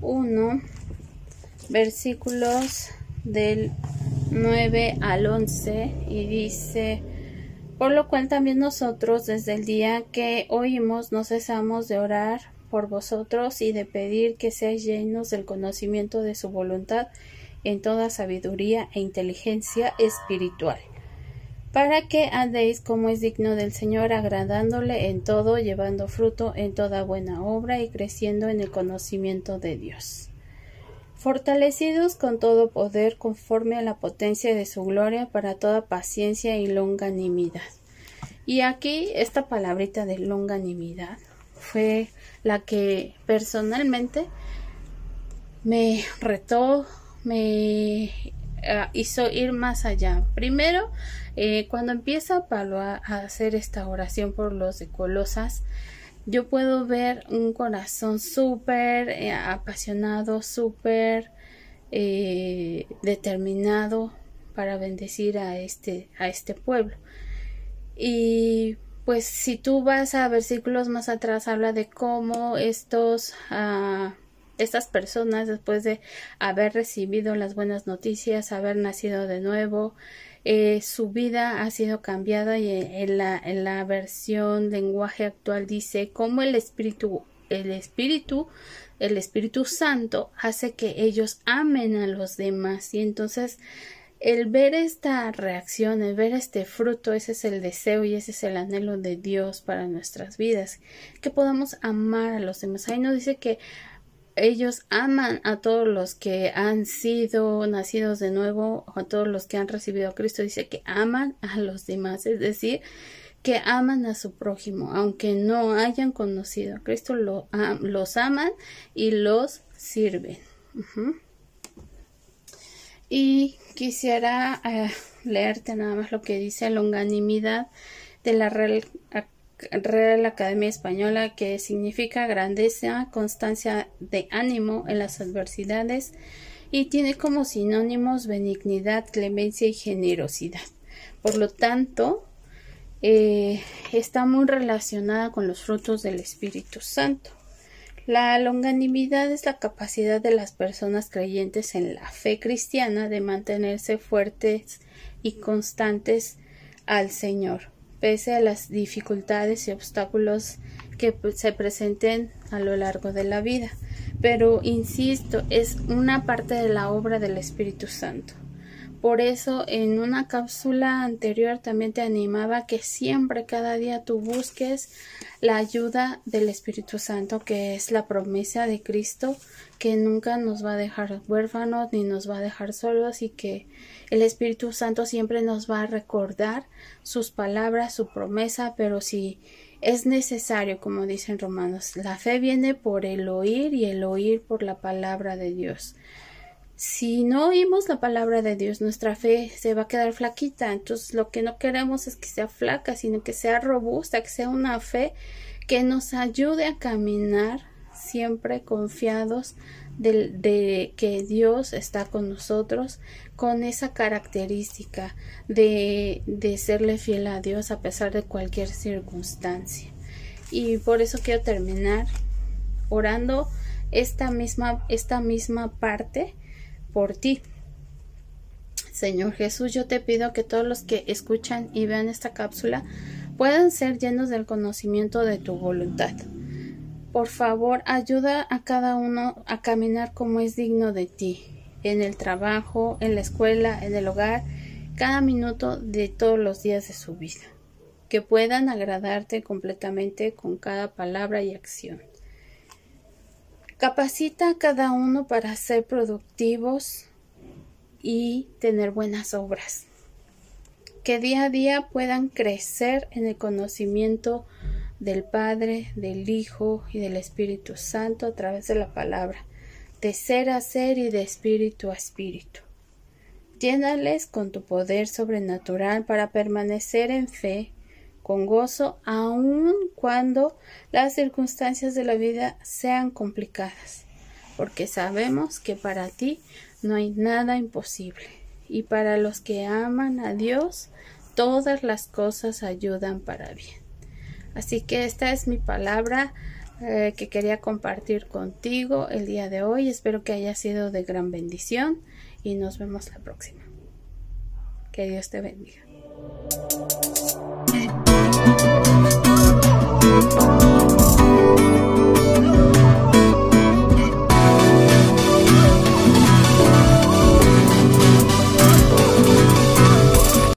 1 versículos del 9 al 11 y dice por lo cual también nosotros desde el día que oímos no cesamos de orar por vosotros y de pedir que seáis llenos del conocimiento de su voluntad en toda sabiduría e inteligencia espiritual, para que andéis como es digno del Señor, agradándole en todo, llevando fruto en toda buena obra y creciendo en el conocimiento de Dios fortalecidos con todo poder conforme a la potencia de su gloria para toda paciencia y longanimidad. Y aquí esta palabrita de longanimidad fue la que personalmente me retó, me eh, hizo ir más allá. Primero, eh, cuando empieza Pablo a, hacer esta oración por los de Colosas, yo puedo ver un corazón súper eh, apasionado, súper determinado para bendecir a este, a este pueblo. Y pues si tú vas a versículos más atrás, habla de cómo estos, uh, estas personas, después de haber recibido las buenas noticias, haber nacido de nuevo, eh, su vida ha sido cambiada y en la, en la versión lenguaje actual dice cómo el espíritu el espíritu el espíritu santo hace que ellos amen a los demás. Y entonces el ver esta reacción, el ver este fruto, ese es el deseo y ese es el anhelo de Dios para nuestras vidas, que podamos amar a los demás. Ahí no dice que ellos aman a todos los que han sido nacidos de nuevo, a todos los que han recibido a Cristo, dice que aman a los demás, es decir, que aman a su prójimo, aunque no hayan conocido a Cristo, lo, los aman y los sirven. Y quisiera eh, leerte nada más lo que dice longanimidad de la Real Academia Española, que significa grandeza, constancia de ánimo en las adversidades y tiene como sinónimos benignidad, clemencia y generosidad. Por lo tanto, eh, está muy relacionada con los frutos del Espíritu Santo. La longanimidad es la capacidad de las personas creyentes en la fe cristiana de mantenerse fuertes y constantes al Señor pese a las dificultades y obstáculos que se presenten a lo largo de la vida. Pero, insisto, es una parte de la obra del Espíritu Santo. Por eso, en una cápsula anterior también te animaba que siempre, cada día, tú busques la ayuda del Espíritu Santo, que es la promesa de Cristo, que nunca nos va a dejar huérfanos ni nos va a dejar solos y que el Espíritu Santo siempre nos va a recordar sus palabras, su promesa, pero si es necesario, como dicen Romanos, la fe viene por el oír y el oír por la palabra de Dios. Si no oímos la palabra de Dios, nuestra fe se va a quedar flaquita. Entonces, lo que no queremos es que sea flaca, sino que sea robusta, que sea una fe que nos ayude a caminar siempre confiados de, que Dios está con nosotros, con esa característica de, de serle fiel a Dios a pesar de cualquier circunstancia. Y por eso quiero terminar orando esta misma, esta misma parte por ti. Señor Jesús, yo te pido que todos los que escuchan y vean esta cápsula puedan ser llenos del conocimiento de tu voluntad. Por favor, ayuda a cada uno a caminar como es digno de ti, en el trabajo, en la escuela, en el hogar, cada minuto de todos los días de su vida, que puedan agradarte completamente con cada palabra y acción. Capacita a cada uno para ser productivos y tener buenas obras. Que día a día puedan crecer en el conocimiento del Padre, del Hijo y del Espíritu Santo a través de la palabra, de ser a ser y de espíritu a espíritu. Llénales con tu poder sobrenatural para permanecer en fe, con gozo, aun cuando las circunstancias de la vida sean complicadas. porque sabemos que para ti no hay nada imposible. Y para los que aman a Dios, todas las cosas ayudan para bien. Así que esta es mi palabra eh, que quería compartir contigo el día de hoy. Espero que haya sido de gran bendición y nos vemos la próxima. Que Dios te bendiga. Bye.